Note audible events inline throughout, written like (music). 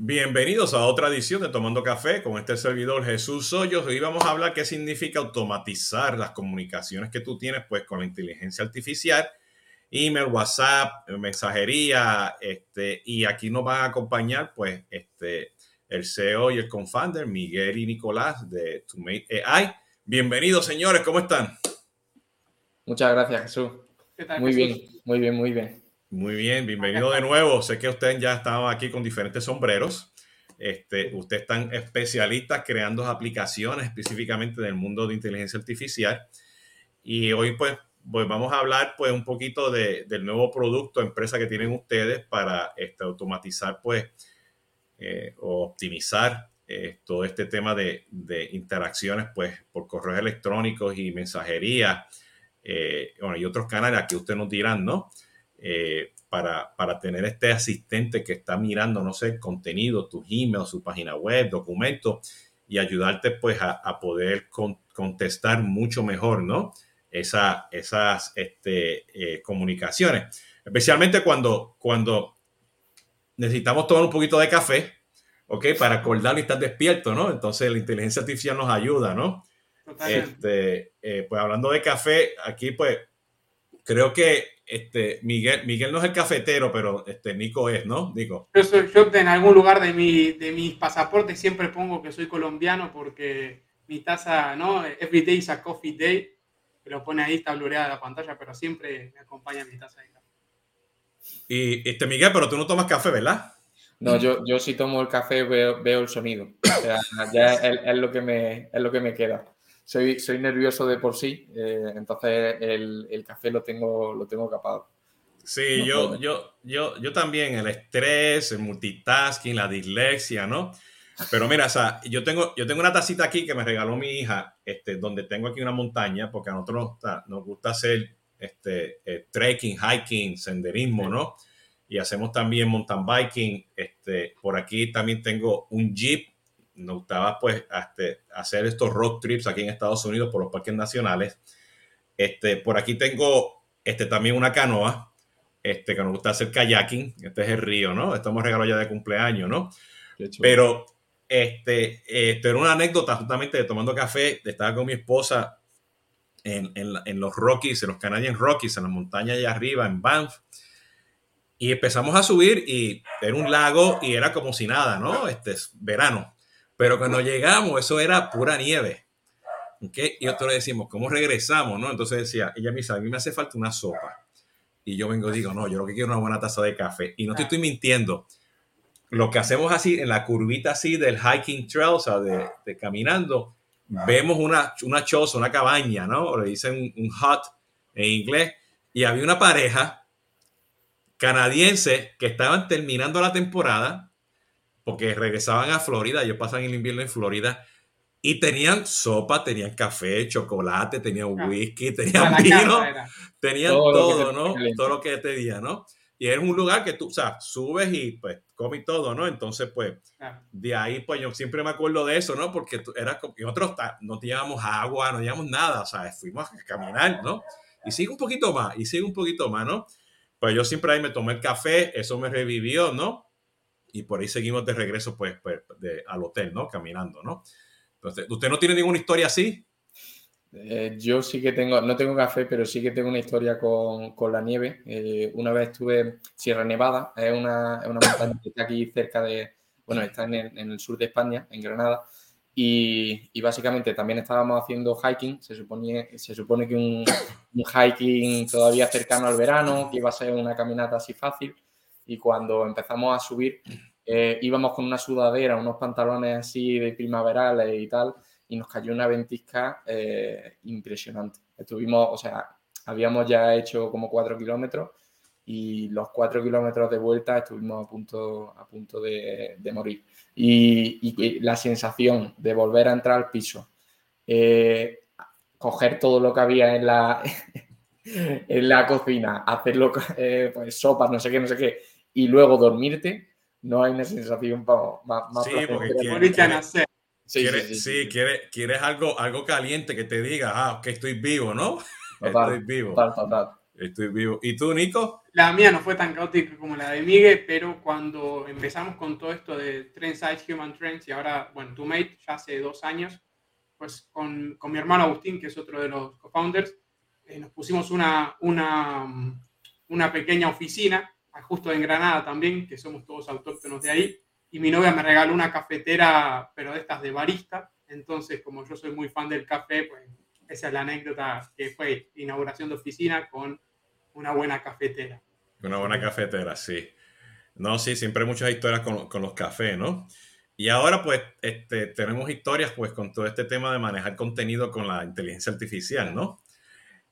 Bienvenidos a otra edición de Tomando Café con este servidor Jesús Hoyos. Hoy vamos a hablar qué significa automatizar las comunicaciones que tú tienes pues con la inteligencia artificial, email, WhatsApp, mensajería, este, y aquí nos van a acompañar pues este, el CEO y el confounder Miguel y Nicolás de Tomate AI. Bienvenidos señores, ¿cómo están? Muchas gracias Jesús. muy bien, muy bien, muy bien. Muy bien, bienvenido de nuevo. Sé que ustedes ya estaban aquí con diferentes sombreros. Este, ustedes están especialistas creando aplicaciones específicamente del mundo de inteligencia artificial. Y hoy pues, pues vamos a hablar pues un poquito de, del nuevo producto, empresa que tienen ustedes para este, automatizar pues eh, o optimizar eh, todo este tema de, de, interacciones pues por correos electrónicos y mensajería eh, bueno, y otros canales que ustedes nos dirán, ¿no? Eh, para, tener este asistente que está mirando, no sé, contenido, tus emails, su página web, documentos, y ayudarte pues a, poder contestar mucho mejor, ¿no? Esa, esas este, eh, comunicaciones. Especialmente cuando, cuando necesitamos tomar un poquito de café, ¿ok? Para acordarlo y estar despierto, ¿no? Entonces la inteligencia artificial nos ayuda, ¿no? Este, eh, pues hablando de café, aquí pues creo que este, Miguel, Miguel no es el cafetero, pero este, Nico es, ¿no? Nico. Yo, soy, yo en algún lugar de, mi, de mis pasaportes siempre pongo que soy colombiano porque mi taza, ¿no? Every day is a coffee day. Que lo pone ahí, está blureada la pantalla, pero siempre me acompaña mi taza de café. Y este, Miguel, pero tú no tomas café, ¿verdad? No, yo, yo si tomo el café veo, veo el sonido. O sea, ya es, lo que me, es lo que me queda soy, soy nervioso de por sí, eh, entonces el, el, café lo tengo, lo tengo capado. Sí, yo, yo, yo, yo también, el estrés, el multitasking, la dislexia, ¿no? Pero mira, o sea, yo tengo, yo tengo una tacita aquí que me regaló mi hija, este, donde tengo aquí una montaña, porque a nosotros nos gusta hacer este, eh, trekking, hiking, senderismo, ¿no? Y hacemos también mountain biking. Este, por aquí también tengo un jeep nos gustaba pues este, hacer estos road trips aquí en Estados Unidos por los parques nacionales. Este, por aquí tengo este, también una canoa, este, que nos gusta hacer kayaking. Este es el río, ¿no? Estamos regalados ya de cumpleaños, ¿no? Pero este, este, era una anécdota justamente de tomando café, estaba con mi esposa en, en, los Rockies, en los Canadian Rockies, en la montaña allá arriba, en Banff. Y empezamos a subir y era un lago y era como si nada, ¿no? Este es verano. Pero cuando llegamos, eso era pura nieve. ¿okay? Y nosotros le decimos, ¿cómo regresamos? ¿no? Entonces decía, ella me dice, a mí me hace falta una sopa. Y yo vengo y digo, no, yo lo que quiero es una buena taza de café. Y no te estoy mintiendo. Lo que hacemos así, en la curvita así del hiking trail, o sea, de, caminando, vemos una, una choza, una cabaña, ¿no? O le dicen un hut en inglés. Y había una pareja canadiense que estaban terminando la temporada porque regresaban a Florida, ellos pasan el invierno en Florida y tenían sopa, tenían café, chocolate, tenían ah. whisky, tenían vino, tenían todo, ¿no? Todo lo que te día, ¿no? Y era un lugar que tú, o sea, subes y pues comes todo, ¿no? Entonces, pues, de ahí, pues yo siempre me acuerdo de eso, ¿no? Porque era como, nosotros no teníamos agua, no teníamos nada, o sea, fuimos a caminar, ¿no? Y sigue un poquito más, y sigue un poquito más, ¿no? Pues yo siempre ahí me tomé el café, eso me revivió, ¿no? Y por ahí seguimos de regreso pues, pues al hotel, ¿no? Caminando, ¿no? Entonces, ¿usted no tiene ninguna historia así? Eh, yo sí que tengo, no tengo café, pero sí que tengo una historia con, con la nieve. Eh, una vez estuve en Sierra Nevada, es una, es una, montaña que está aquí cerca de, bueno, está en el, en el sur de España, en Granada, y, y, básicamente también estábamos haciendo hiking. Se supone, se supone que un, un, hiking todavía cercano al verano, que iba a ser una caminata así fácil y cuando empezamos a subir eh, íbamos con una sudadera, unos pantalones así de primaverales y tal, y nos cayó una ventisca eh, impresionante. Estuvimos, o sea, habíamos ya hecho como cuatro kilómetros y los cuatro kilómetros de vuelta estuvimos a punto, a punto de, morir. Y, la sensación de volver a entrar al piso, eh, coger todo lo que había en la, (laughs) en la cocina, hacerlo, pues sopas, no sé qué, no sé qué, y luego dormirte, no hay una sensación más, más sí, porque quieres, sí, sí, quieres, algo, algo caliente que te diga, ah, que estoy vivo, ¿no? (laughs) estoy vivo. Estoy vivo. ¿Y tú, Nico? la mía no fue tan caótica como la de Miguel, pero cuando empezamos con todo esto de Trend Size, Human Trends y ahora, bueno, Mate, ya hace dos años, pues con, con mi hermano Agustín, que es otro de los co-founders, eh, nos pusimos una, una, una pequeña oficina, justo en Granada también, que somos todos autóctonos de ahí, y mi novia me regaló una cafetera, pero de estas de barista, entonces como yo soy muy fan del café, pues esa es la anécdota que fue inauguración de oficina con una buena cafetera. Una buena cafetera, sí. No, sí, siempre hay muchas historias con, con los cafés, ¿no? Y ahora pues este, tenemos historias pues con todo este tema de manejar contenido con la inteligencia artificial, ¿no?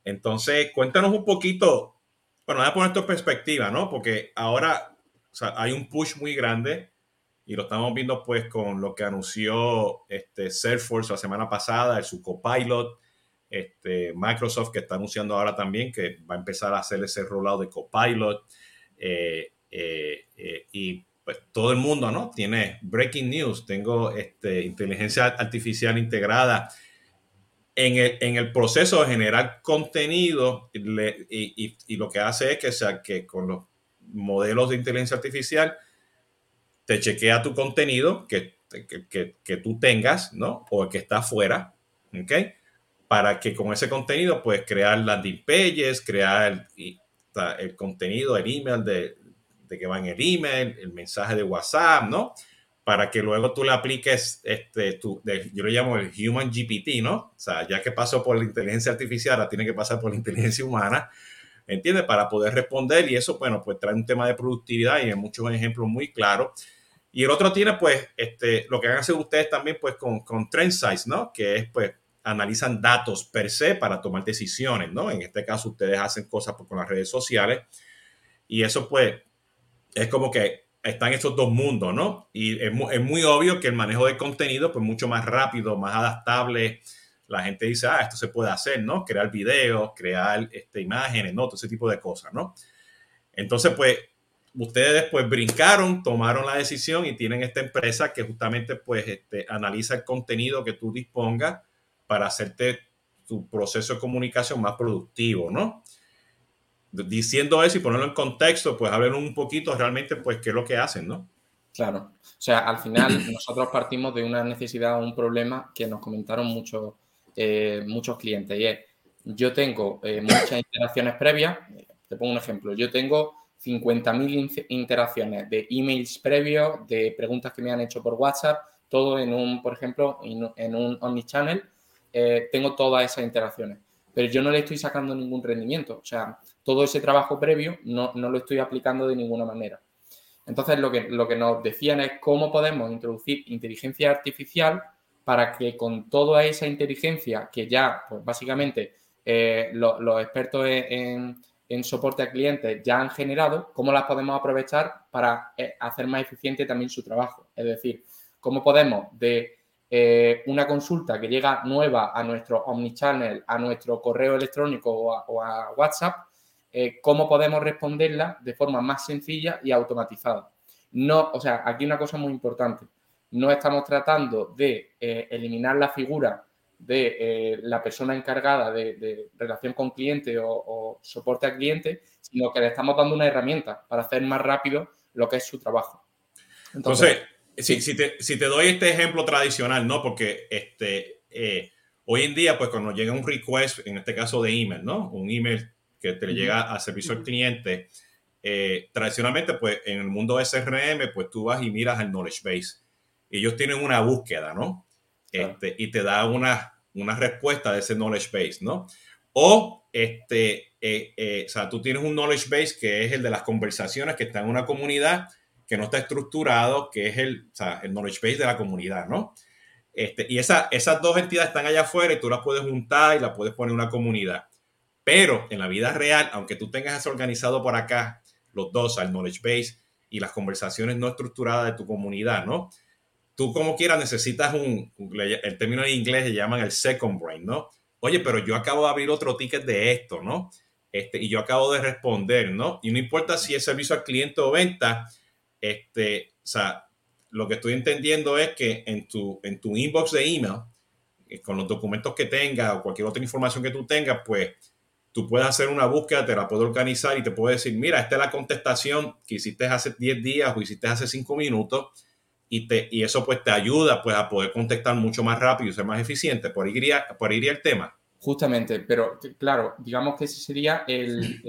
Entonces, cuéntanos un poquito, bueno, voy a poner esto en perspectiva, ¿no? Porque ahora o sea, hay un push muy grande y lo estamos viendo pues con lo que anunció este Salesforce la semana pasada, su copilot, este, Microsoft que está anunciando ahora también que va a empezar a hacer ese rollout de copilot eh, eh, eh, y pues todo el mundo, ¿no? Tiene breaking news, tengo este, inteligencia artificial integrada en el, en el proceso de generar contenido y, y, lo que hace es que, sea, que con los modelos de inteligencia artificial te chequea tu contenido que, que, que, tú tengas, ¿no? O que está afuera, ¿ok? Para que con ese contenido puedes crear landing pages, crear el, el contenido, el email de, de que va en el email, el mensaje de WhatsApp, ¿no? Para que luego tú le apliques, este, yo lo llamo el Human GPT, ¿no? O sea, ya que pasó por la inteligencia artificial, ahora tiene que pasar por la inteligencia humana, ¿entiendes? Para poder responder y eso, bueno, pues trae un tema de productividad y hay muchos ejemplos muy claros. Y el otro tiene, pues, este, lo que a hacer ustedes también, pues, con, con Trend Size, ¿no? Que es, pues, analizan datos per se para tomar decisiones, ¿no? En este caso, ustedes hacen cosas con las redes sociales y eso, pues, es como que están estos dos mundos, ¿no? Y es muy, es muy, obvio que el manejo de contenido, pues mucho más rápido, más adaptable. La gente dice, ah, esto se puede hacer, ¿no? Crear videos, crear este, imágenes, ¿no? Todo ese tipo de cosas, ¿no? Entonces, pues, ustedes pues brincaron, tomaron la decisión y tienen esta empresa que justamente pues este, analiza el contenido que tú dispongas para hacerte tu proceso de comunicación más productivo, ¿no? Diciendo eso y ponerlo en contexto, pues hablen un poquito realmente, pues, qué es lo que hacen, ¿no? Claro. O sea, al final (clears throat) nosotros partimos de una necesidad o un problema que nos comentaron muchos, eh, muchos clientes y es, yo tengo eh, muchas interacciones previas, te pongo un ejemplo, yo tengo 50.000 interacciones de emails previos, de preguntas que me han hecho por WhatsApp, todo en un, por ejemplo, en, un omnichannel, eh, tengo todas esas interacciones pero yo no le estoy sacando ningún rendimiento. O sea, todo ese trabajo previo no, no lo estoy aplicando de ninguna manera. Entonces, lo que, lo que nos decían es cómo podemos introducir inteligencia artificial para que con toda esa inteligencia que ya, pues básicamente, eh, los expertos en, soporte a clientes ya han generado, cómo las podemos aprovechar para eh, hacer más eficiente también su trabajo. Es decir, cómo podemos de eh, una consulta que llega nueva a nuestro omnichannel, a nuestro correo electrónico o a, WhatsApp, eh, cómo podemos responderla de forma más sencilla y automatizada. No, o sea, aquí una cosa muy importante. No estamos tratando de eh, eliminar la figura de la persona encargada de, relación con cliente o, soporte al cliente, sino que le estamos dando una herramienta para hacer más rápido lo que es su trabajo. Entonces si, si, te, si, te, doy este ejemplo tradicional, ¿no? Porque este, eh, hoy en día, pues cuando llega un request, en este caso de email, ¿no? Un email que te llega al servicio al cliente, eh, tradicionalmente, pues en el mundo de SRM, pues tú vas y miras al knowledge base. Ellos tienen una búsqueda, ¿no? Este, y te da una, una respuesta de ese knowledge base, ¿no? O, este, eh, o sea, tú tienes un knowledge base que es el de las conversaciones que están en una comunidad que no está estructurado, que es el, el knowledge base de la comunidad, ¿no? Este, y esa, esas dos entidades están allá afuera y tú las puedes juntar y las puedes poner en una comunidad. Pero en la vida real, aunque tú tengas eso organizado por acá, los dos, el knowledge base y las conversaciones no estructuradas de tu comunidad, ¿no? Tú como quieras necesitas un, el término en inglés se llaman el second brain, ¿no? Oye, pero yo acabo de abrir otro ticket de esto, ¿no? Este, y yo acabo de responder, ¿no? Y no importa si es servicio al cliente o venta, este, o sea, lo que estoy entendiendo es que en tu, en tu inbox de email, eh, con los documentos que tengas o cualquier otra información que tú tengas, pues tú puedes hacer una búsqueda, te la puedo organizar y te puedo decir, mira, esta es la contestación que hiciste hace 10 días o hiciste hace 5 minutos y, te, y eso pues te ayuda pues a poder contestar mucho más rápido y ser más eficiente. Por ahí iría, por ahí iría el tema. Justamente, pero claro, digamos que ese sería el,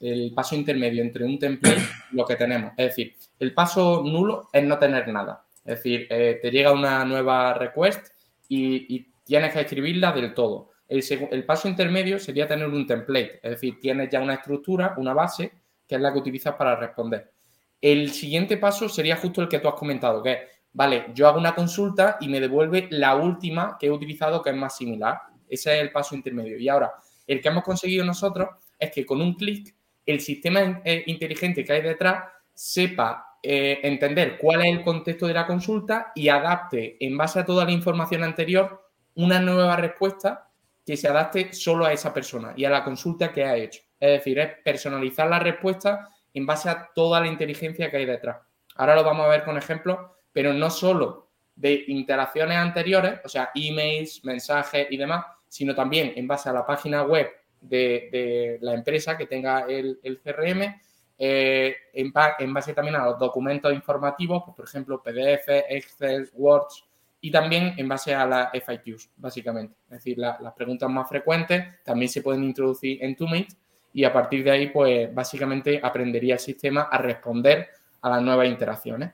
el, paso intermedio entre un template y lo que tenemos. Es decir, el paso nulo es no tener nada. Es decir, eh, te llega una nueva request y, y, tienes que escribirla del todo. El, el, paso intermedio sería tener un template, es decir, tienes ya una estructura, una base, que es la que utilizas para responder. El siguiente paso sería justo el que tú has comentado, que es, vale, yo hago una consulta y me devuelve la última que he utilizado que es más similar. Ese es el paso intermedio. Y ahora, el que hemos conseguido nosotros es que con un clic el sistema eh, inteligente que hay detrás sepa eh, entender cuál es el contexto de la consulta y adapte en base a toda la información anterior una nueva respuesta que se adapte solo a esa persona y a la consulta que ha hecho. Es decir, es personalizar la respuesta en base a toda la inteligencia que hay detrás. Ahora lo vamos a ver con ejemplos, pero no solo de interacciones anteriores, o sea, emails, mensajes y demás, sino también en base a la página web de, la empresa que tenga el, CRM, eh, en, base también a los documentos informativos, pues, por ejemplo, PDF, Excel, Words, y también en base a las FIQs, básicamente. Es decir, las preguntas más frecuentes también se pueden introducir en TwoMeet y a partir de ahí, pues básicamente aprendería el sistema a responder a las nuevas interacciones.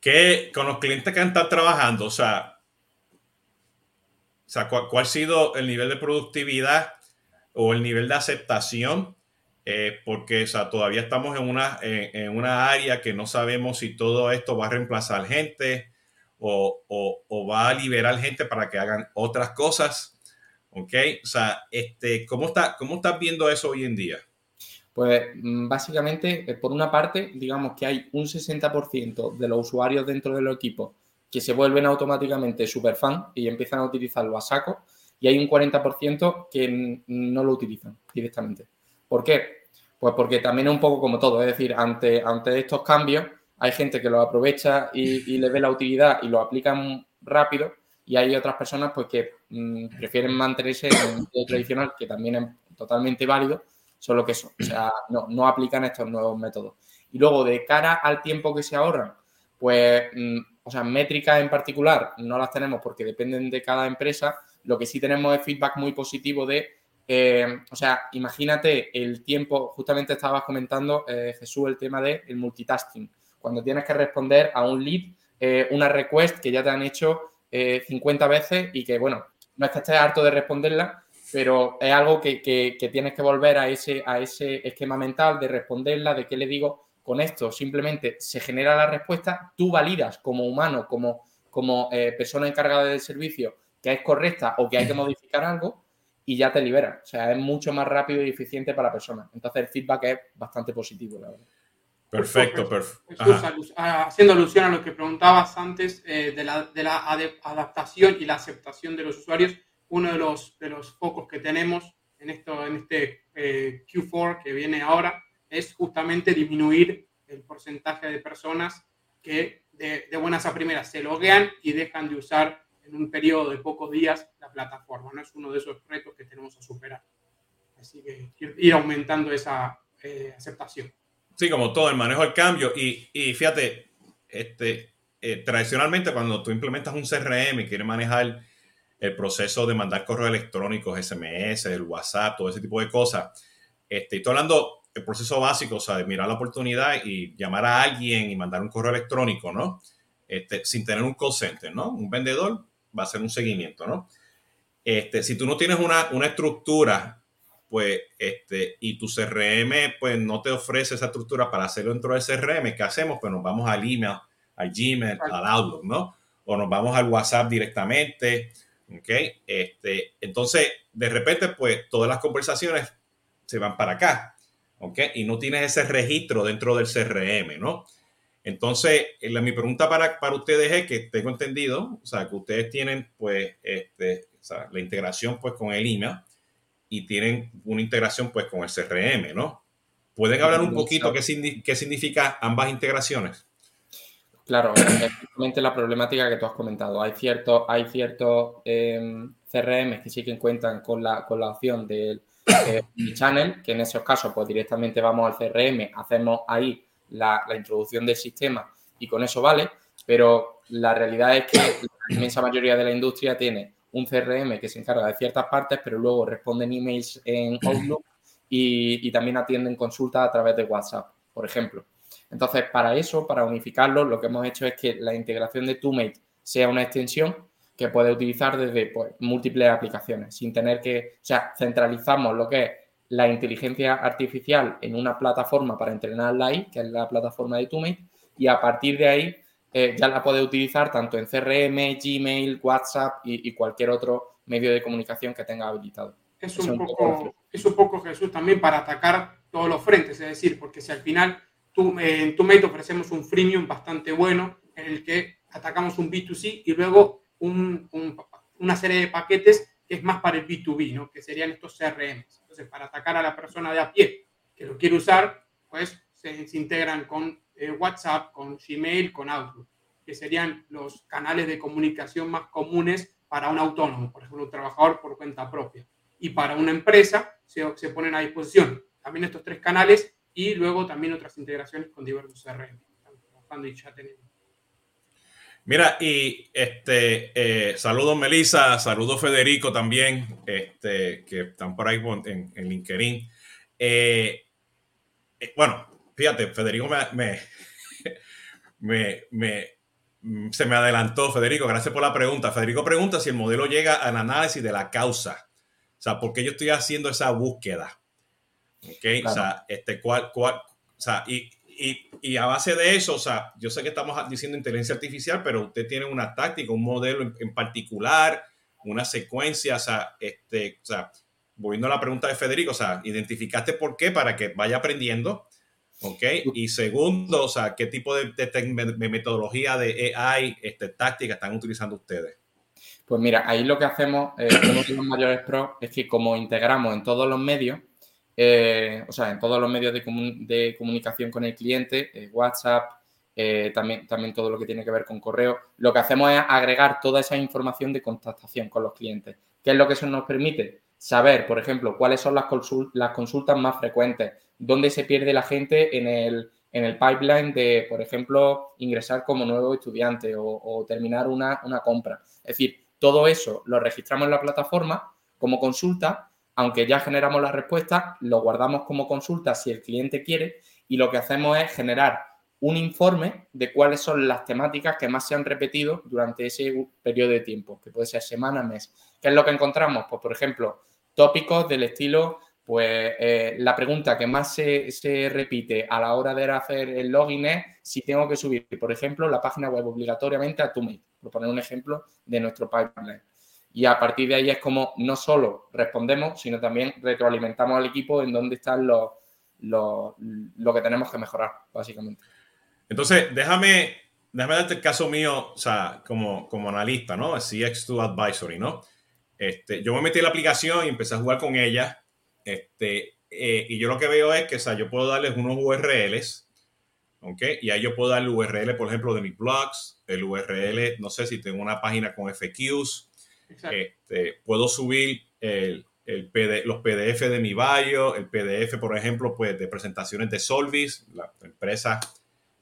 ¿Qué con los clientes que han estado trabajando? O sea, o sea, ¿cuál, ha sido el nivel de productividad o el nivel de aceptación? Eh, porque o sea, todavía estamos en una, en, una área que no sabemos si todo esto va a reemplazar gente o, va a liberar gente para que hagan otras cosas. ¿Ok? O sea, este, ¿cómo, está, ¿cómo estás viendo eso hoy en día? Pues mm, básicamente, eh, por una parte, digamos que hay un 60% de los usuarios dentro del equipo que se vuelven automáticamente super fan y empiezan a utilizarlo a saco y hay un 40% que no lo utilizan directamente. ¿Por qué? Pues porque también es un poco como todo, es decir, ante, ante estos cambios hay gente que lo aprovecha y, le ve la utilidad y lo aplican rápido y hay otras personas pues que mm, prefieren mantenerse en el método tradicional que también es totalmente válido, solo que eso, o sea, no, no aplican estos nuevos métodos. Y luego de cara al tiempo que se ahorran, pues mm, o sea, métricas en particular no las tenemos porque dependen de cada empresa. Lo que sí tenemos es feedback muy positivo de, eh, o sea, imagínate el tiempo, justamente estabas comentando, eh, Jesús, el tema del el multitasking. Cuando tienes que responder a un lead, eh, una request que ya te han hecho 50 veces y que, bueno, no es que estés harto de responderla, pero es algo que, tienes que volver a ese, esquema mental de responderla, de qué le digo, con esto simplemente se genera la respuesta, tú validas como humano, como, como eh, persona encargada del servicio, que es correcta o que hay que modificar algo y ya te libera. O sea, es mucho más rápido y eficiente para la persona. Entonces el feedback es bastante positivo, la verdad. Perfecto, perfecto. Haciendo alusión a lo que preguntabas antes eh, de, la, de, la, adaptación y la aceptación de los usuarios, uno de los, de los focos que tenemos en, esto, en este eh, Q4 que viene ahora es justamente disminuir el porcentaje de personas que de, buenas a primeras se loguean y dejan de usar en un periodo de pocos días la plataforma. ¿no? Es uno de esos retos que tenemos a superar. Así que ir aumentando esa eh, aceptación. Sí, como todo, el manejo del cambio. Y, y fíjate, este, eh, tradicionalmente cuando tú implementas un CRM y quieres manejar el proceso de mandar correos electrónicos, SMS, el WhatsApp, todo ese tipo de cosas, este, estoy hablando el proceso básico, o sea, de mirar la oportunidad y llamar a alguien y mandar un correo electrónico, ¿no? Este, sin tener un call center, ¿no? Un vendedor va a hacer un seguimiento, ¿no? Este, si tú no tienes una, una estructura, pues, este, y tu CRM, pues, no te ofrece esa estructura para hacerlo dentro del CRM, ¿qué hacemos? Pues nos vamos al email, al Gmail, al Outlook, ¿no? O nos vamos al WhatsApp directamente, ¿ok? Este, entonces, de repente, pues, todas las conversaciones se van para acá. ¿ok? Y no tienes ese registro dentro del CRM, ¿no? Entonces, la, mi pregunta para, para, ustedes es que tengo entendido, o sea, que ustedes tienen, pues, este, o sea, la integración, pues, con el email y tienen una integración, pues, con el CRM, ¿no? ¿Pueden hablar un poquito qué, qué significa ambas integraciones? Claro, es justamente la problemática que tú has comentado. Hay ciertos hay ciertos eh, CRM que sí que cuentan con la, con la opción del eh, channel, que en esos casos pues directamente vamos al CRM, hacemos ahí la, introducción del sistema y con eso vale, pero la realidad es que la inmensa mayoría de la industria tiene un CRM que se encarga de ciertas partes, pero luego responden emails en (clears throat) Outlook y, y también atienden consultas a través de WhatsApp, por ejemplo. Entonces, para eso, para unificarlo, lo que hemos hecho es que la integración de TwoMate sea una extensión que puede utilizar desde pues, múltiples aplicaciones, sin tener que, o sea, centralizamos lo que es la inteligencia artificial en una plataforma para entrenarla ahí, que es la plataforma de TwoMate, y a partir de ahí eh, ya la puede utilizar tanto en CRM, Gmail, WhatsApp y, cualquier otro medio de comunicación que tenga habilitado. Es un, poco, es un poco, Jesús, también para atacar todos los frentes, es decir, porque si al final tú, eh, en TwoMate ofrecemos un freemium bastante bueno en el que atacamos un B2C y luego una serie de paquetes que es más para el B2B, ¿no? que serían estos CRM. Entonces, para atacar a la persona de a pie que lo quiere usar, pues se, integran con eh, WhatsApp, con Gmail, con Outlook, que serían los canales de comunicación más comunes para un autónomo, por ejemplo, un trabajador por cuenta propia. Y para una empresa se, se ponen a disposición también estos tres canales y luego también otras integraciones con diversos CRM. trabajando y ya tenemos. Mira, y este, eh, saludos Melissa, saludos Federico también, este, que están por ahí en, en LinkedIn. Eh, eh, bueno, fíjate, Federico me, me, se me adelantó, Federico, gracias por la pregunta. Federico pregunta si el modelo llega al análisis de la causa. O sea, ¿por qué yo estoy haciendo esa búsqueda? Ok, o sea, este, cuál, cuál, o sea, y, y, a base de eso, o sea, yo sé que estamos diciendo inteligencia artificial, pero usted tiene una táctica, un modelo en, particular, una secuencia, o sea, este, o sea, volviendo a la pregunta de Federico, o sea, identificaste por qué para que vaya aprendiendo, ¿ok? Y segundo, o sea, ¿qué tipo de, metodología de AI, este, táctica están utilizando ustedes? Pues mira, ahí lo que hacemos, eh, de los mayores pros es que como integramos en todos los medios, eh, o sea, en todos los medios de, comunicación con el cliente, eh, WhatsApp, eh, también, también todo lo que tiene que ver con correo. Lo que hacemos es agregar toda esa información de contactación con los clientes. ¿Qué es lo que eso nos permite? Saber, por ejemplo, cuáles son las, consultas más frecuentes, dónde se pierde la gente en el, pipeline de, por ejemplo, ingresar como nuevo estudiante o, terminar una, una compra. Es decir, todo eso lo registramos en la plataforma como consulta aunque ya generamos la respuesta, lo guardamos como consulta si el cliente quiere y lo que hacemos es generar un informe de cuáles son las temáticas que más se han repetido durante ese periodo de tiempo, que puede ser semana, mes. ¿Qué es lo que encontramos? Pues, por ejemplo, tópicos del estilo, pues eh, la pregunta que más se, se, repite a la hora de hacer el login es si tengo que subir, por ejemplo, la página web obligatoriamente a mail, por poner un ejemplo de nuestro pipeline. Y a partir de ahí es como no solo respondemos, sino también retroalimentamos al equipo en dónde están los, lo que tenemos que mejorar, básicamente. Entonces, déjame, déjame darte el caso mío, o sea, como, como analista, ¿no? CX2 Advisory, ¿no? Este, yo me metí en la aplicación y empecé a jugar con ella. Este, eh, y yo lo que veo es que, o sea, yo puedo darles unos URLs, ¿ok? Y ahí yo puedo darle URL, por ejemplo, de mis blogs, el URL, no sé si tengo una página con FQs, este, puedo subir el, los PDF de mi bio, el PDF, por ejemplo, pues, de presentaciones de Solvis, la empresa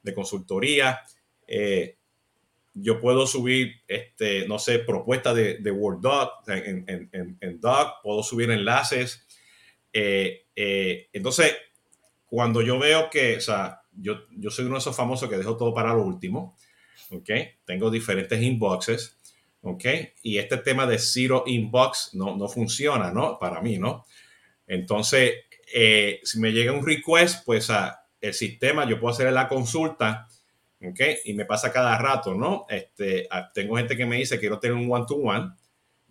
de consultoría. Eh, yo puedo subir, este, no sé, propuestas de, de Word Doc, en, Doc, puedo subir enlaces. Eh, eh, entonces, cuando yo veo que, o sea, yo, yo soy uno de esos famosos que dejo todo para lo último, ¿ok? Tengo diferentes inboxes ¿ok? Y este tema de zero inbox no, no funciona, ¿no? Para mí, ¿no? Entonces, eh, si me llega un request, pues a el sistema, yo puedo hacer la consulta, ¿ok? Y me pasa cada rato, ¿no? Este, tengo gente que me dice, quiero tener un one-to-one,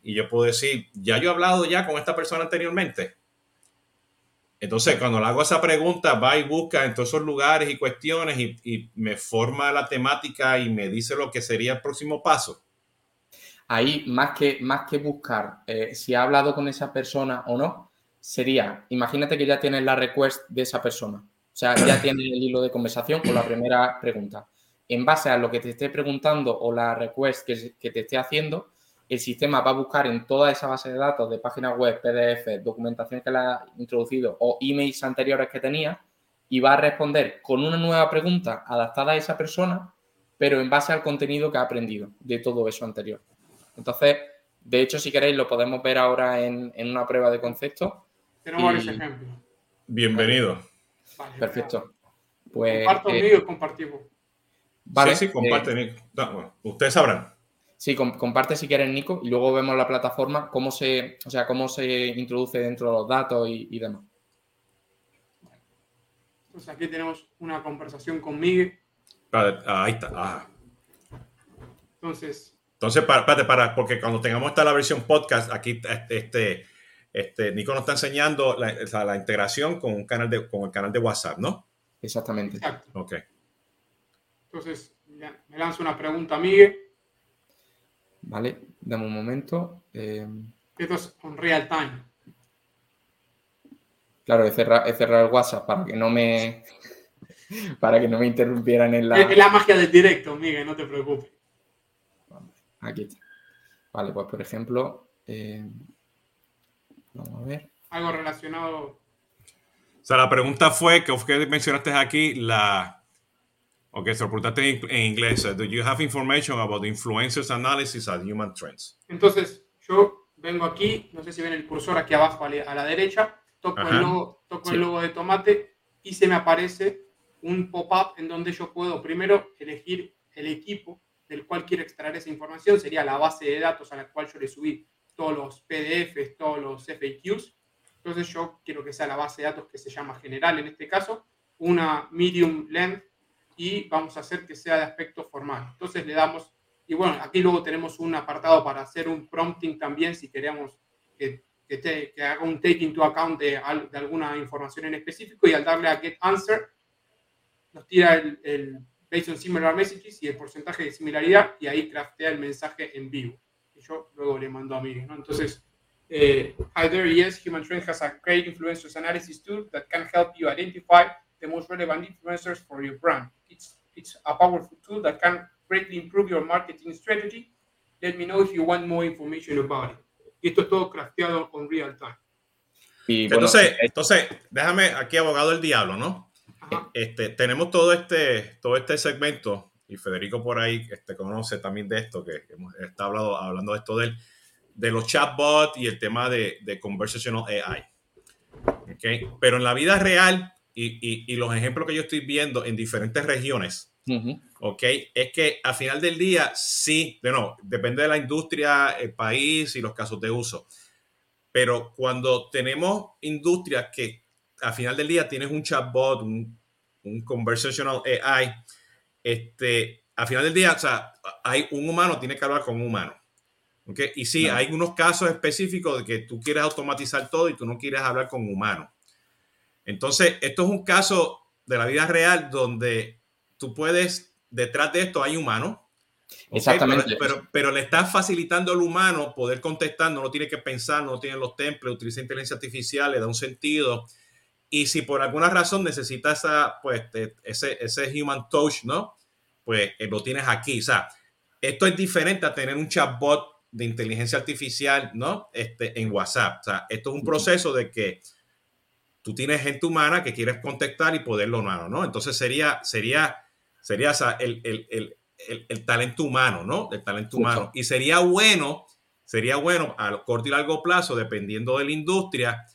y yo puedo decir, ya yo he hablado ya con esta persona anteriormente. Entonces, cuando le hago esa pregunta, va y busca en todos esos lugares y cuestiones y, y me forma la temática y me dice lo que sería el próximo paso ahí más que, más que buscar eh, si ha hablado con esa persona o no, sería, imagínate que ya tienes la request de esa persona, o sea, ya (clears throat) tienes el hilo de conversación con la primera pregunta. En base a lo que te esté preguntando o la request que, te esté haciendo, el sistema va a buscar en toda esa base de datos de páginas web, PDF, documentación que le ha introducido o emails anteriores que tenía y va a responder con una nueva pregunta adaptada a esa persona, pero en base al contenido que ha aprendido de todo eso anterior. Entonces, de hecho, si queréis, lo podemos ver ahora en, una prueba de concepto. Tenemos varios ejemplos. Bienvenido. Perfecto. Pues, Comparto eh, y compartimos. Vale, sí, sí, comparte, eh, Nico. ustedes sabrán. Sí, comparte si quieres, Nico, y luego vemos la plataforma, cómo se, o sea, cómo se introduce dentro de los datos y, demás. Entonces aquí tenemos una conversación con Miguel. ahí está. Ah. Entonces. Entonces, para, para, porque cuando tengamos esta la versión podcast, aquí este, este, Nico nos está enseñando la, la integración con un canal de, con el canal de WhatsApp, ¿no? Exactamente. Exacto. Ok. Entonces, me lanzo una pregunta a Miguel. Vale, dame un momento. Eh... Esto es on real time. Claro, he cerrado, el WhatsApp para que no me (laughs) para que no me interrumpieran en la. Es la magia del directo, Miguel, no te preocupes. Aquí está. Vale, pues por ejemplo, eh, vamos a ver. Algo relacionado. O sea, la pregunta fue que mencionaste aquí la Ok, so preguntaste en inglés. Do you have information about influencers analysis of human trends? Entonces, yo vengo aquí, no sé si ven el cursor aquí abajo a la, derecha, toco, el logo, toco el logo de tomate y se me aparece un pop-up en donde yo puedo primero elegir el equipo del cual quiero extraer esa información, sería la base de datos a la cual yo le subí todos los PDFs, todos los FAQs. Entonces yo quiero que sea la base de datos que se llama general en este caso, una medium length y vamos a hacer que sea de aspecto formal. Entonces le damos, y bueno, aquí luego tenemos un apartado para hacer un prompting también si queremos que, que, que haga un take into account de, de, alguna información en específico y al darle a get answer nos tira el, el based on similar messages y el porcentaje de similaridad y ahí craftea el mensaje en vivo. Y yo luego le mando a mí, ¿no? Entonces, eh, hi there, yes, Human Trend has a great influencers analysis tool that can help you identify the most relevant influencers for your brand. It's, it's a powerful tool that can greatly improve your marketing strategy. Let me know if you want more information about it. Y esto es todo crafteado con real time. Y entonces, entonces, déjame aquí, abogado del diablo, ¿no? Este, tenemos todo este, todo este segmento, y Federico por ahí este, conoce también de esto, que hemos está hablado, hablando de esto del, de los chatbots y el tema de, de conversational AI. ¿Okay? Pero en la vida real, y, los ejemplos que yo estoy viendo en diferentes regiones, ¿ok? Es que al final del día, sí, de no, depende de la industria, el país y los casos de uso. Pero cuando tenemos industrias que al final del día tienes un chatbot, un, conversational AI, este, al final del día, o sea, hay un humano tiene que hablar con un humano. ¿okay? Y sí, hay unos casos específicos de que tú quieres automatizar todo y tú no quieres hablar con un humano. Entonces, esto es un caso de la vida real donde tú puedes, detrás de esto hay humano. Exactamente. Pero, pero, le estás facilitando al humano poder contestar, no lo tiene que pensar, no tiene los templos, utiliza inteligencia artificial, le da un sentido. Y si por alguna razón necesita esa, pues, ese, ese human touch, ¿no? Pues eh, lo tienes aquí. O sea, esto es diferente a tener un chatbot de inteligencia artificial, ¿no? Este, en WhatsApp. O sea, esto es un proceso de que tú tienes gente humana que quieres contactar y poderlo humano, ¿no? Entonces sería, sería, sería el, el, el, talento humano, ¿no? El talento humano. Y sería bueno, sería bueno a corto y largo plazo, dependiendo de la industria,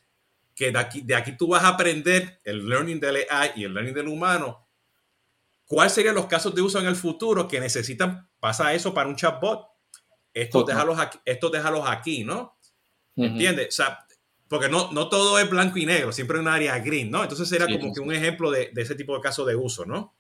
que de aquí, de aquí tú vas a aprender el learning del AI y el learning del humano. ¿Cuáles serían los casos de uso en el futuro que necesitan, pasa eso para un chatbot? Esto déjalos aquí, esto déjalos aquí, ¿no? ¿Entiendes? O sea, porque no, no todo es blanco y negro, siempre hay un área gris, ¿no? Entonces era como que un ejemplo de, de, ese tipo de caso de uso, ¿no?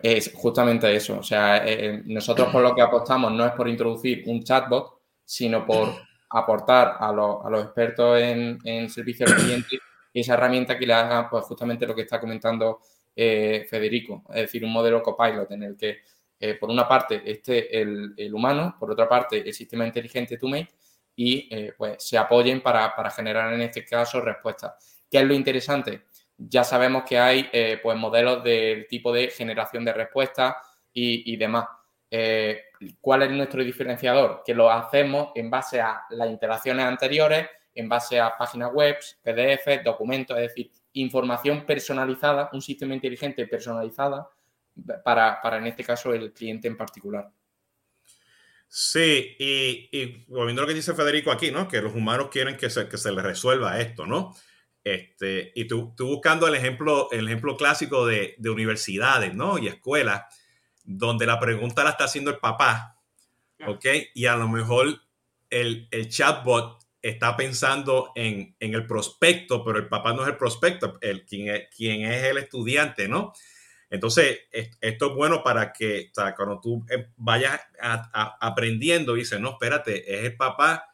Es justamente eso. O sea, eh, eh, nosotros por lo que apostamos no es por introducir un chatbot, sino por (clears throat) aportar a, a los expertos en, en servicio al cliente esa herramienta que le haga pues, justamente lo que está comentando eh, Federico, es decir, un modelo copilot en el que por una parte esté el, el, humano, por otra parte el sistema inteligente TwoMate y eh, pues se apoyen para, generar en este caso respuestas. ¿Qué es lo interesante? Ya sabemos que hay eh, pues modelos del tipo de generación de respuestas y, demás. eh, ¿cuál es nuestro diferenciador? Que lo hacemos en base a las interacciones anteriores, en base a páginas web, PDF, documentos, es decir, información personalizada, un sistema inteligente personalizada para, en este caso, el cliente en particular. Sí, y, y volviendo a lo que dice Federico aquí, ¿no? Que los humanos quieren que se, que se les resuelva esto, ¿no? Este, y tú, buscando el ejemplo, el ejemplo clásico de, universidades, ¿no? Y escuelas, donde la pregunta la está haciendo el papá, ¿ok? Y a lo mejor el, el chatbot está pensando en, el prospecto, pero el papá no es el prospecto, el, quien, es, quien es el estudiante, ¿no? Entonces, esto es bueno para que, o sea, cuando tú eh, vayas aprendiendo, dices, no, espérate, es el papá,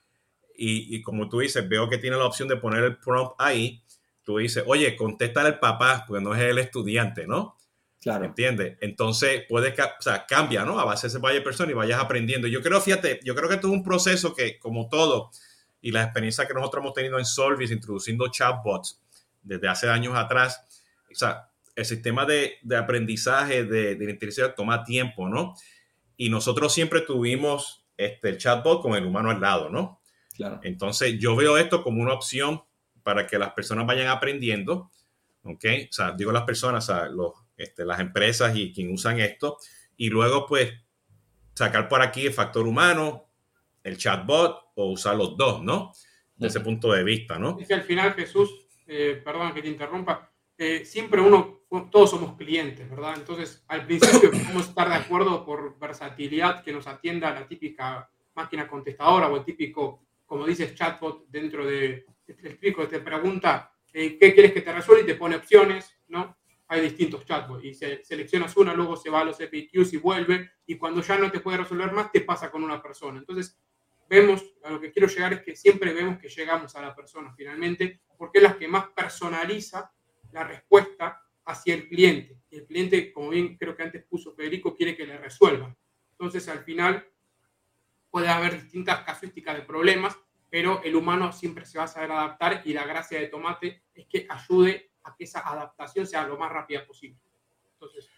y, como tú dices, veo que tiene la opción de poner el prompt ahí, tú dices, oye, contesta al papá, porque no es el estudiante, ¿no? Claro. ¿Entiendes? Entonces, puede, o sea, cambia, ¿no? A base de ese vaya persona y vayas aprendiendo. Yo creo, fíjate, yo creo que esto es un proceso que, como todo, y la experiencia que nosotros hemos tenido en Solvis introduciendo chatbots desde hace años atrás, o sea, el sistema de, aprendizaje de, de, inteligencia toma tiempo, ¿no? Y nosotros siempre tuvimos este, el chatbot con el humano al lado, ¿no? Claro. Entonces, yo veo esto como una opción para que las personas vayan aprendiendo, ¿ok? O sea, digo las personas, o sea, los, este, las empresas y quien usan esto, y luego, pues, sacar por aquí el factor humano, el chatbot o usar los dos, ¿no? De ese punto de vista, ¿no? Es que al final, Jesús, eh, perdón que te interrumpa, eh, siempre uno, todos somos clientes, ¿verdad? Entonces, al principio (coughs) podemos estar de acuerdo por versatilidad que nos atienda la típica máquina contestadora o el típico, como dices, chatbot dentro de, te explico, te pregunta eh, qué quieres que te resuelva y te pone opciones, ¿no? Hay distintos chatbots y seleccionas una, luego se va a los FAQs y vuelve y cuando ya no te puede resolver más, te pasa con una persona. Entonces, vemos, a lo que quiero llegar es que siempre vemos que llegamos a la persona finalmente, porque es la que más personaliza la respuesta hacia el cliente. Y el cliente, como bien creo que antes puso Federico, quiere que le resuelva. Entonces, al final, puede haber distintas casuísticas de problemas, pero el humano siempre se va a saber adaptar y la gracia de Tomate es que ayude a que esa adaptación sea lo más rápida posible. Entonces,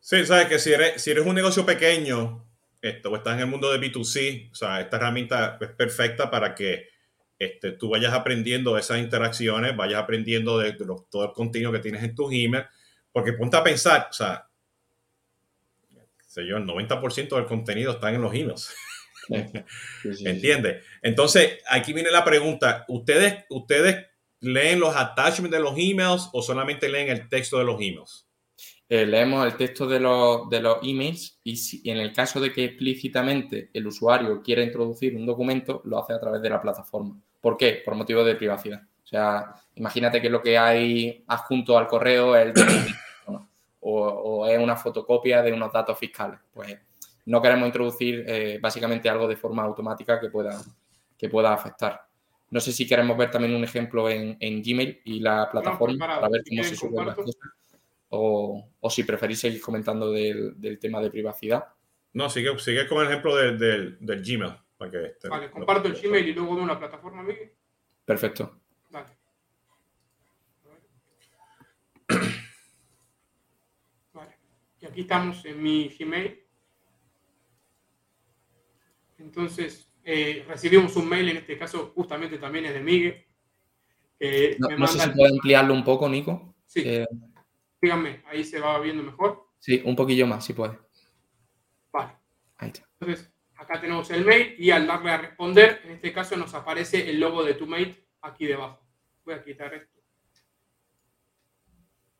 sí, sabes que si eres, si eres un negocio pequeño, esto, o estás en el mundo de B2C, o sea, esta herramienta es perfecta para que este, tú vayas aprendiendo esas interacciones, vayas aprendiendo de, todo el contenido que tienes en tu email, porque ponte a pensar, o sea, sé yo, el 90% del contenido está en los emails. ¿Entiendes? Entonces, aquí viene la pregunta, ¿ustedes, ¿ustedes leen los attachments de los emails o solamente leen el texto de los emails? Eh, leemos el texto de los, de los emails y, si, en el caso de que explícitamente el usuario quiera introducir un documento, lo hace a través de la plataforma. ¿Por qué? Por motivo de privacidad. O sea, imagínate que lo que hay adjunto al correo es el o, o, es una fotocopia de unos datos fiscales. Pues no queremos introducir eh, básicamente algo de forma automática que pueda, que pueda afectar. No sé si queremos ver también un ejemplo en, Gmail y la plataforma para, ver cómo se suben las cosas o, si preferís seguir comentando del, tema de privacidad. No, sigue, sigue con el ejemplo del, Gmail. Para que vale, comparto el Gmail y luego veo una plataforma, Miguel. Perfecto. Vale. vale. Y aquí estamos en mi Gmail. Entonces, eh, recibimos un mail, en este caso justamente también es de Miguel. no, sé si puede ampliarlo un poco, Nico. Sí. Eh, Díganme, ahí se va viendo mejor. Sí, un poquillo más, si puede. Vale. Ahí está. Entonces, acá tenemos el mail y al darle a responder, en este caso nos aparece el logo de tu mail aquí debajo. Voy a quitar esto.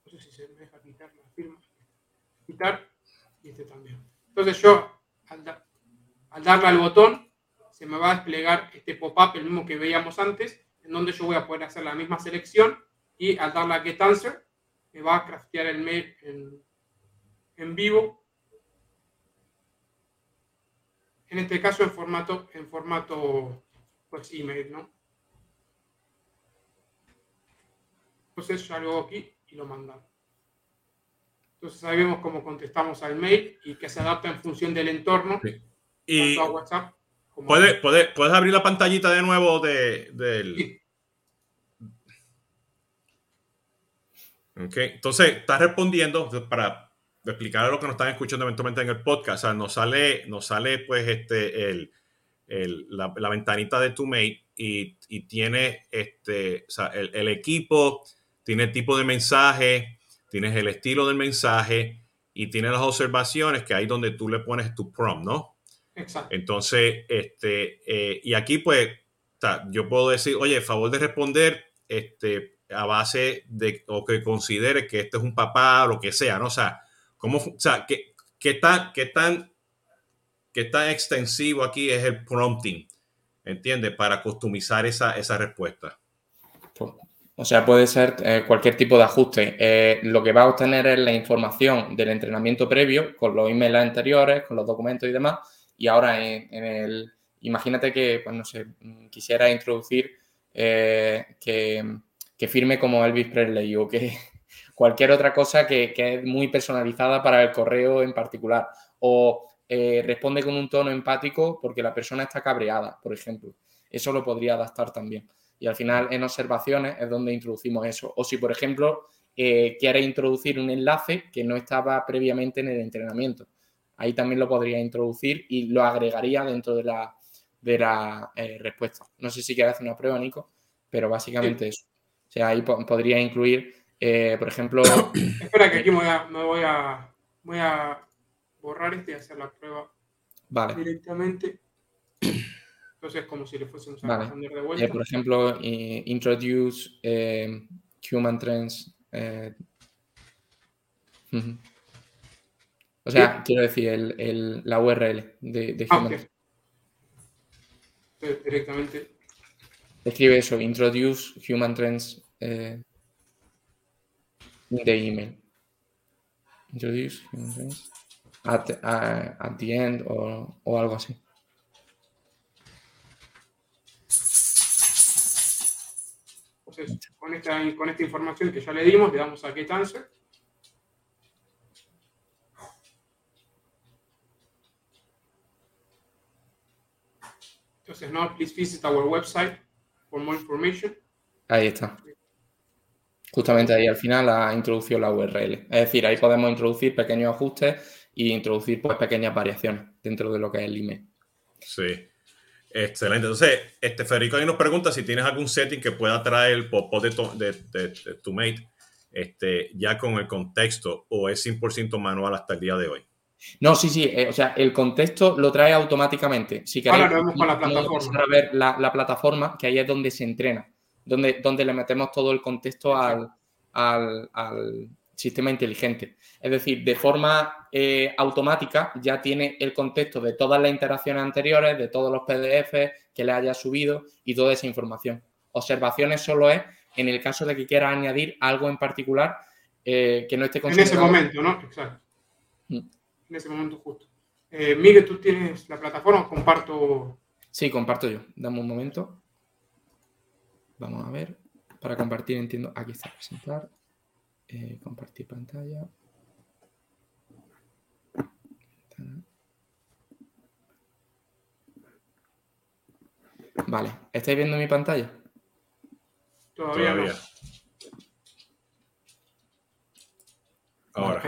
No sé si se me deja quitar la firma. Quitar y este también. Entonces yo, al, darle al botón, se me va a desplegar este pop-up, el mismo que veíamos antes, en donde yo voy a poder hacer la misma selección y al darle a Get Answer, me va a craftear el mail en, vivo. En este caso en formato, en formato pues email, ¿no? Entonces ya lo hago aquí y lo mandamos. Entonces ahí vemos cómo contestamos al mail y que se adapta en función del entorno. Y WhatsApp, ¿puedes, puedes, abrir la pantallita de nuevo de, del... Okay. Entonces, está respondiendo para explicar a los que nos están escuchando eventualmente en el podcast, o sea, nos sale, nos sale pues este, el, la, ventanita de ToMate y, y tiene este, o sea, el, equipo, tiene el tipo de mensaje, tienes el estilo del mensaje y tiene las observaciones que hay donde tú le pones tu prompt, ¿no? Exacto. Entonces, este, eh, y aquí pues, yo puedo decir, oye, favor de responder, este, a base de, o que considere que este es un papá o lo que sea, ¿no? O sea, ¿cómo, o sea, ¿qué, qué tan, qué tan, qué tan extensivo aquí es el prompting, ¿entiendes? Para customizar esa, esa respuesta. O sea, puede ser eh, cualquier tipo de ajuste. Eh, lo que va a obtener es la información del entrenamiento previo con los emails anteriores, con los documentos y demás. Y ahora en, el, imagínate que, pues no sé, quisiera introducir eh, que que firme como Elvis Presley o que (laughs) cualquier otra cosa que, es muy personalizada para el correo en particular. O eh, responde con un tono empático porque la persona está cabreada, por ejemplo. Eso lo podría adaptar también. Y al final en observaciones es donde introducimos eso. O si, por ejemplo, eh, quiere introducir un enlace que no estaba previamente en el entrenamiento. Ahí también lo podría introducir y lo agregaría dentro de la, de la eh, respuesta. No sé si quieres hacer una prueba, Nico, pero básicamente eso. O sea, ahí podría incluir, eh, por ejemplo... (coughs) Espera que aquí me voy a, voy a, borrar este y hacer la prueba vale. directamente. Entonces, como si le fuésemos a responder de vuelta. Eh, por ejemplo, introduce eh, human trends. o sea, quiero decir, el, el, la URL de, de ah, human. Directamente Escribe eso, introduce human trends eh, in the email. Introduce human trends at, uh, at the end o, o algo así. Entonces, con esta, con esta información que ya le dimos, le damos a get answer. Entonces, no, please visit our website for more information. Ahí está. Justamente ahí al final ha introducido la URL. Es decir, ahí podemos introducir pequeños ajustes e introducir pues pequeñas variaciones dentro de lo que es el email. Sí. Excelente. Entonces, este Federico ahí nos pregunta si tienes algún setting que pueda traer el pop de, de, tu mate este, ya con el contexto o es 100% manual hasta el día de hoy. No, sí, sí. Eh, o sea, el contexto lo trae automáticamente. Si Ahora vemos con la plataforma. A ver la, plataforma, que ahí es donde se entrena, donde, donde le metemos todo el contexto al, sistema inteligente. Es decir, de forma eh, automática ya tiene el contexto de todas las interacciones anteriores, de todos los PDF que le haya subido y toda esa información. Observaciones solo es en el caso de que quiera añadir algo en particular eh, que no esté considerado. En ese momento, ¿no? Exacto. Mm en ese momento justo. Eh, Miguel, ¿tú tienes la plataforma? Comparto. Sí, comparto yo. Dame un momento. Vamos a ver. Para compartir, entiendo. Aquí está, presentar. Eh, compartir pantalla. Vale. ¿Estáis viendo mi pantalla? Todavía, No. Ahora.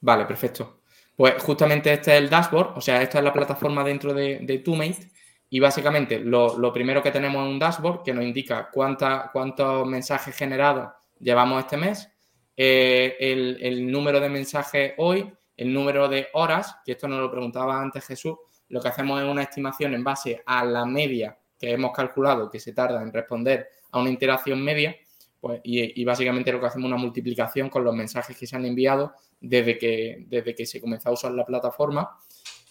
Vale, perfecto. Pues justamente este es el dashboard, o sea, esta es la plataforma dentro de, de TwoMate y básicamente lo, primero que tenemos es un dashboard que nos indica cuánta, cuántos mensajes generados llevamos este mes, eh, el, número de mensajes hoy, el número de horas, que esto nos lo preguntaba antes Jesús, lo que hacemos es una estimación en base a la media que hemos calculado que se tarda en responder a una interacción media, pues, y, básicamente lo que hacemos es una multiplicación con los mensajes que se han enviado desde que, desde que se comenzó a usar la plataforma.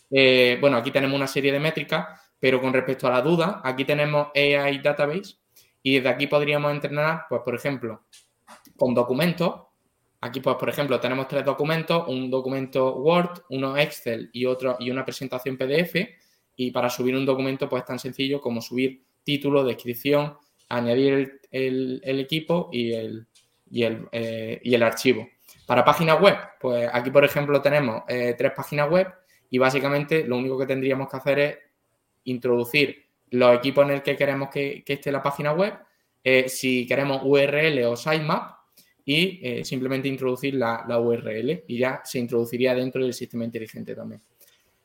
Eh, bueno, aquí tenemos una serie de métricas, pero con respecto a la duda, aquí tenemos AI Database y desde aquí podríamos entrenar, pues por ejemplo, con documentos. Aquí, pues, por ejemplo, tenemos tres documentos, un documento Word, uno Excel y otro y una presentación PDF. Y para subir un documento, pues es tan sencillo como subir título, descripción, añadir el, equipo y el, y el, eh, y el archivo. Para páginas web, pues aquí, por ejemplo, tenemos eh, tres páginas web y básicamente lo único que tendríamos que hacer es introducir los equipos en el que queremos que, esté la página web, eh, si queremos URL o sitemap y eh, simplemente introducir la, la, URL y ya se introduciría dentro del sistema inteligente también.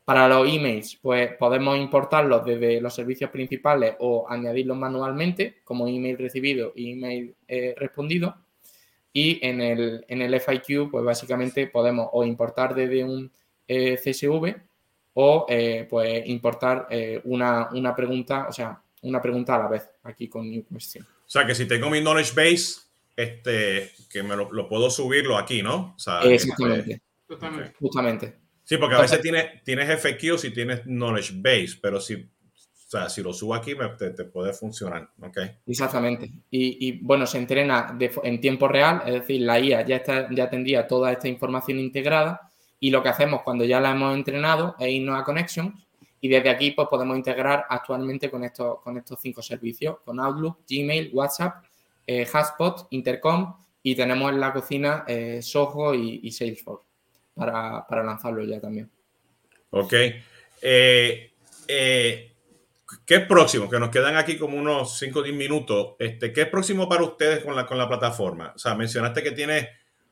Para los emails, pues podemos importarlos desde los servicios principales o añadirlos manualmente como email recibido y email eh, respondido. Y en el, en el FIQ, pues básicamente podemos o importar desde un CSV o pues importar una, una pregunta, o sea, una pregunta a la vez aquí con New Question. O sea, que si tengo mi knowledge base, este, que me lo, puedo subirlo aquí, ¿no? O sea, Exactamente. Este, Justamente. Sí, porque a veces tienes, tienes FAQ si tienes knowledge base, pero si, o sea, si lo subo aquí te, puede funcionar, ¿ok? Exactamente. Y, y bueno, se entrena en tiempo real, es decir, la IA ya, está, ya tendría toda esta información integrada y lo que hacemos cuando ya la hemos entrenado es irnos a Connections y desde aquí pues podemos integrar actualmente con estos, con estos cinco servicios, con Outlook, Gmail, WhatsApp eh, Intercom y tenemos en la cocina eh, Soho y, Salesforce para, lanzarlo ya también. Ok. Eh, ¿Qué es próximo? Que nos quedan aquí como unos 5 o 10 minutos. Este, ¿Qué es próximo para ustedes con la, con la plataforma? O sea, mencionaste que tienes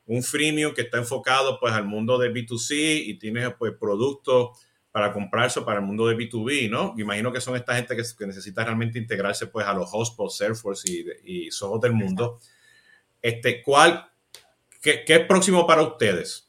un freemium que está enfocado pues al mundo de B2C y tienes pues productos para comprarse para el mundo de B2B, ¿no? Imagino que son esta gente que, necesita realmente integrarse pues a los hotspots, Salesforce y, y Soho del mundo. Este, ¿cuál, qué, es próximo para ustedes?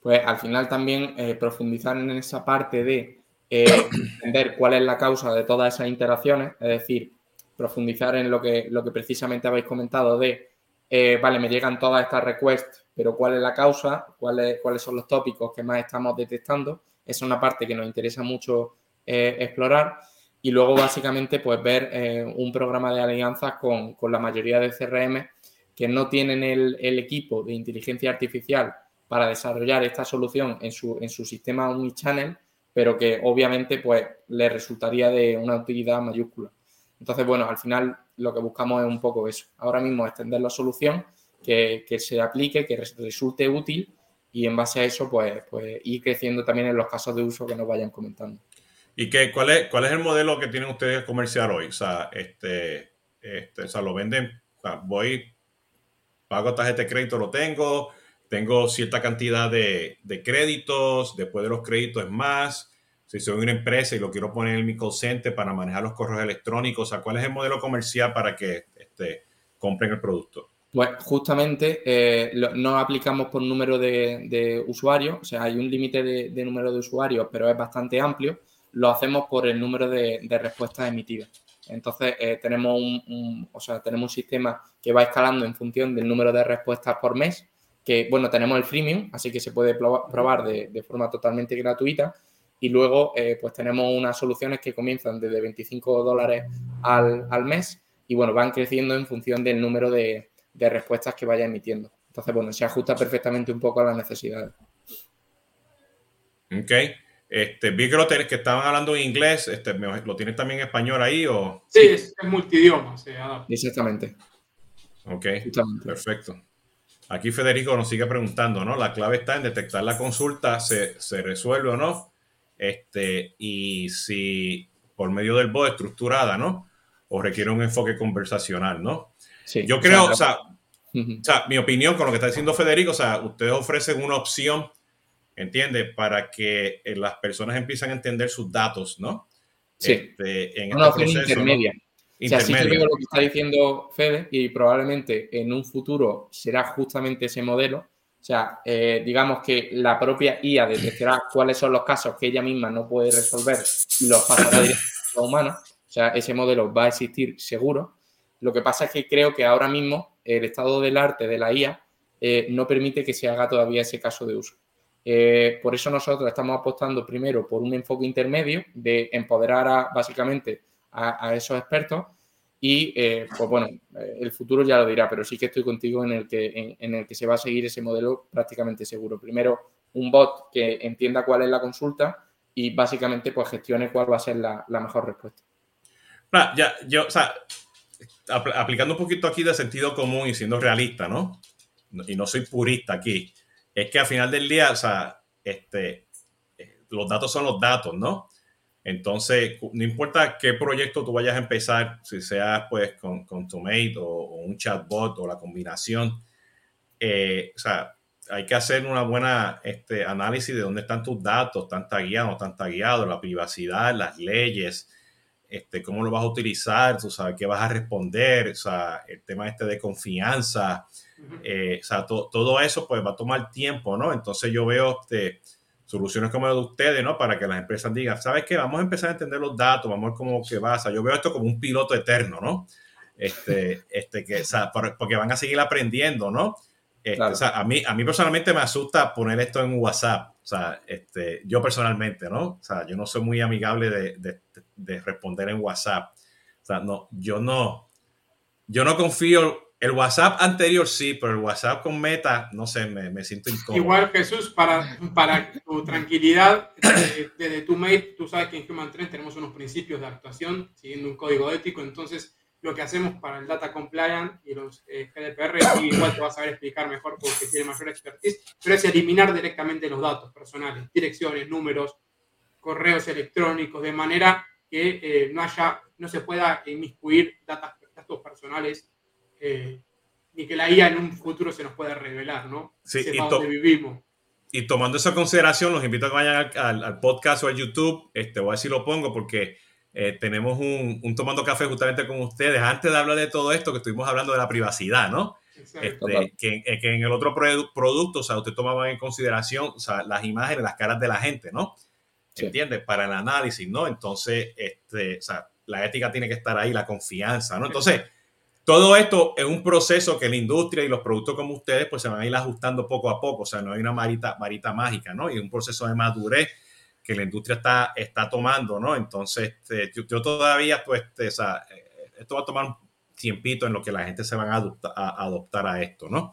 Pues al final también eh, profundizar en esa parte de eh, (coughs) entender cuál es la causa de todas esas interacciones, es decir, profundizar en lo que, lo que precisamente habéis comentado de, eh, vale, me llegan todas estas requests, pero cuál es la causa, cuáles, cuáles son los tópicos que más estamos detectando es una parte que nos interesa mucho eh, explorar. Y luego, básicamente, pues ver eh, un programa de alianzas con, la mayoría de CRM que no tienen el, equipo de inteligencia artificial para desarrollar esta solución en su, en su sistema omnichannel, pero que obviamente pues le resultaría de una utilidad mayúscula. Entonces, bueno, al final lo que buscamos es un poco eso. Ahora mismo extender la solución, que, que se aplique, que resulte útil y en base a eso, pues, pues ir creciendo también en los casos de uso que nos vayan comentando. ¿Y qué, cuál, es, cuál es el modelo que tienen ustedes comercial hoy? O sea, este, este, o sea, lo venden, voy, pago tarjeta de crédito, lo tengo, tengo cierta cantidad de, de, créditos, después de los créditos es más. Si soy una empresa y lo quiero poner en mi call para manejar los correos electrónicos, o sea, ¿cuál es el modelo comercial para que este, compren el producto? Pues justamente eh, no aplicamos por número de, usuarios, o sea, hay un límite de, número de usuarios, pero es bastante amplio. Lo hacemos por el número de, respuestas emitidas. Entonces, eh, tenemos, un, o sea, tenemos un sistema que va escalando en función del número de respuestas por mes, que, bueno, tenemos el freemium, así que se puede probar de, forma totalmente gratuita. Y luego, eh, pues tenemos unas soluciones que comienzan desde 25 dólares al, al mes y, bueno, van creciendo en función del número de, de respuestas que vaya emitiendo. Entonces, bueno, se ajusta perfectamente un poco a las necesidades. Ok. Este, vi que lo tenés, que estaban hablando en inglés, este, ¿lo tienes también en español ahí o? Sí, es, multidioma. Exactamente. Ok, perfecto. Aquí Federico nos sigue preguntando, ¿no? La clave está en detectar la consulta, se, se resuelve o no, este, y si por medio del bot estructurada, ¿no? O requiere un enfoque conversacional, ¿no? Yo creo, o sea, mi opinión con lo que está diciendo Federico, o sea, ustedes ofrecen una opción, ¿entiendes? Para que eh, las personas empiecen a entender sus datos, ¿no? Sí. Este, en una este opción intermedia. O sea, sí que veo lo que está diciendo Fede y probablemente en un futuro será justamente ese modelo. O sea, eh, digamos que la propia IA detectará (coughs) cuáles son los casos que ella misma no puede resolver y los pasará (coughs) directamente a la humana. O sea, ese modelo va a existir seguro. Lo que pasa es que creo que ahora mismo el estado del arte de la IA eh, no permite que se haga todavía ese caso de uso. Eh, por eso nosotros estamos apostando primero por un enfoque intermedio de empoderar básicamente a, esos expertos y eh, pues bueno, el futuro ya lo dirá, pero sí que estoy contigo en el que, en, el que se va a seguir ese modelo prácticamente seguro. Primero, un bot que entienda cuál es la consulta y básicamente pues gestione cuál va a ser la, la mejor respuesta. Ya, yo, o sea, aplicando un poquito aquí de sentido común y siendo realista, ¿no? Y no soy purista aquí. Es que al final del día, o sea, este, eh, los datos son los datos, ¿no? Entonces, no importa qué proyecto tú vayas a empezar, si sea pues con, con Tomate o, un chatbot o la combinación, eh, o sea, hay que hacer una buena este, análisis de dónde están tus datos, están tagueados, están tagueados, la privacidad, las leyes, este, cómo lo vas a utilizar, tú sabes, qué vas a responder, o sea, el tema este de confianza, eh, o sea, todo eso pues va a tomar tiempo, ¿no? Entonces yo veo este, soluciones como la de ustedes, ¿no? Para que las empresas digan, ¿sabes qué? Vamos a empezar a entender los datos, vamos a ver cómo que va, o sea, yo veo esto como un piloto eterno, ¿no? Este, (laughs) este, que, o sea, porque van a seguir aprendiendo, ¿no? Este, o sea, a mí, a mí personalmente me asusta poner esto en WhatsApp. O sea, este, yo personalmente, ¿no? O sea, yo no soy muy amigable de, de, responder en WhatsApp. O sea, no, yo no, yo no confío. El WhatsApp anterior sí, pero el WhatsApp con Meta, no sé, me, me siento incómodo. Igual, Jesús, para, para tu tranquilidad, desde, tu mail, tú sabes que en Human Trend tenemos unos principios de actuación siguiendo un código ético, entonces lo que hacemos para el Data Compliance y los eh, GDPR, y igual te vas a saber explicar mejor porque tiene mayor expertise, pero es eliminar directamente los datos personales, direcciones, números, correos electrónicos, de manera que eh, no haya, no se pueda inmiscuir datos, datos personales, eh, ni que la IA en un futuro se nos pueda revelar, ¿no? Sí, y, dónde vivimos. y tomando esa consideración, los invito a que vayan al, al, podcast o al YouTube, este, voy a ver si lo pongo porque eh, tenemos un, un, tomando café justamente con ustedes. Antes de hablar de todo esto, que estuvimos hablando de la privacidad, ¿no? Este, que, eh, que, en el otro producto, o sea, usted tomaba en consideración o sea, las imágenes, las caras de la gente, ¿no? ¿Se ¿Entiendes? Para el análisis, ¿no? Entonces, este, o sea, la ética tiene que estar ahí, la confianza, ¿no? Entonces, todo esto es un proceso que la industria y los productos como ustedes, pues se van a ir ajustando poco a poco, o sea, no hay una marita, varita mágica, ¿no? Y un proceso de madurez que la industria está, está tomando, ¿no? Entonces, este, yo, todavía, pues, este, o sea, eh, esto va a tomar un tiempito en lo que la gente se va a, adoptar a esto, ¿no?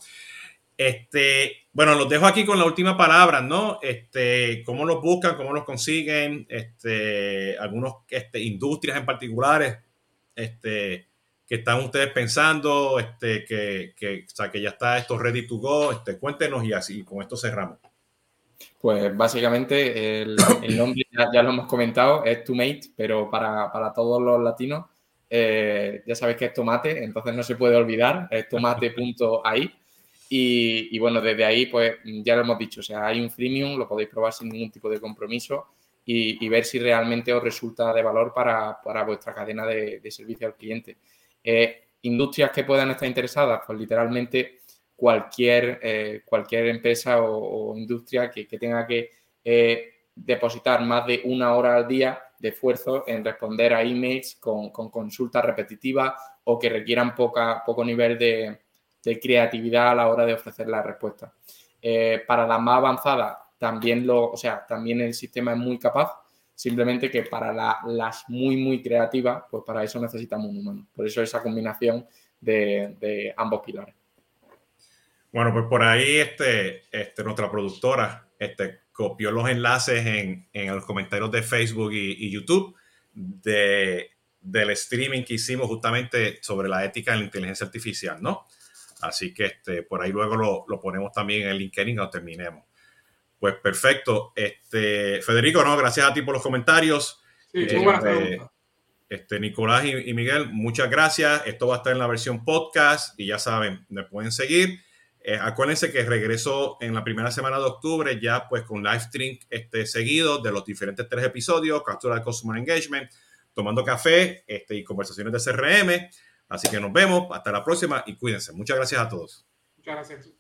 Este, bueno, los dejo aquí con la última palabra, ¿no? Este, cómo los buscan, cómo los consiguen, este, algunos este, industrias en particulares, este, que están ustedes pensando, este, que, que, o sea, que ya está esto ready to go, este, cuéntenos y así, con esto cerramos. Pues básicamente el, nombre ya, lo hemos comentado, es Tomate, pero para, todos los latinos eh, ya sabéis que es tomate, entonces no se puede olvidar, es tomate.ai. Y, y bueno, desde ahí pues ya lo hemos dicho, o sea, hay un freemium, lo podéis probar sin ningún tipo de compromiso y, ver si realmente os resulta de valor para, vuestra cadena de, servicio al cliente. Eh, industrias que puedan estar interesadas, pues literalmente cualquier, eh, cualquier empresa o, industria que, tenga que eh, depositar más de una hora al día de esfuerzo en responder a emails con, con consultas repetitivas o que requieran poca, poco nivel de, creatividad a la hora de ofrecer la respuesta. Eh, para las más avanzadas, también, lo, o sea, también el sistema es muy capaz, simplemente que para las muy, muy creativas, pues para eso necesitamos un humano. Por eso esa combinación de ambos pilares. Bueno, pues por ahí este, este, nuestra productora este, copió los enlaces en, en los comentarios de Facebook y, YouTube de, del streaming que hicimos justamente sobre la ética de la inteligencia artificial, ¿no? Así que este, por ahí luego lo, lo ponemos también en el LinkedIn cuando terminemos. Pues perfecto. Este, Federico, no, gracias a ti por los comentarios. Sí, este, este, Nicolás y, y, Miguel, muchas gracias. Esto va a estar en la versión podcast y ya saben, me pueden seguir. Eh, acuérdense que regresó en la primera semana de octubre ya pues con live stream este, seguido de los diferentes tres episodios, captura de Customer Engagement, tomando café este, y conversaciones de CRM. Así que nos vemos, hasta la próxima y cuídense. Muchas gracias a todos. Muchas gracias.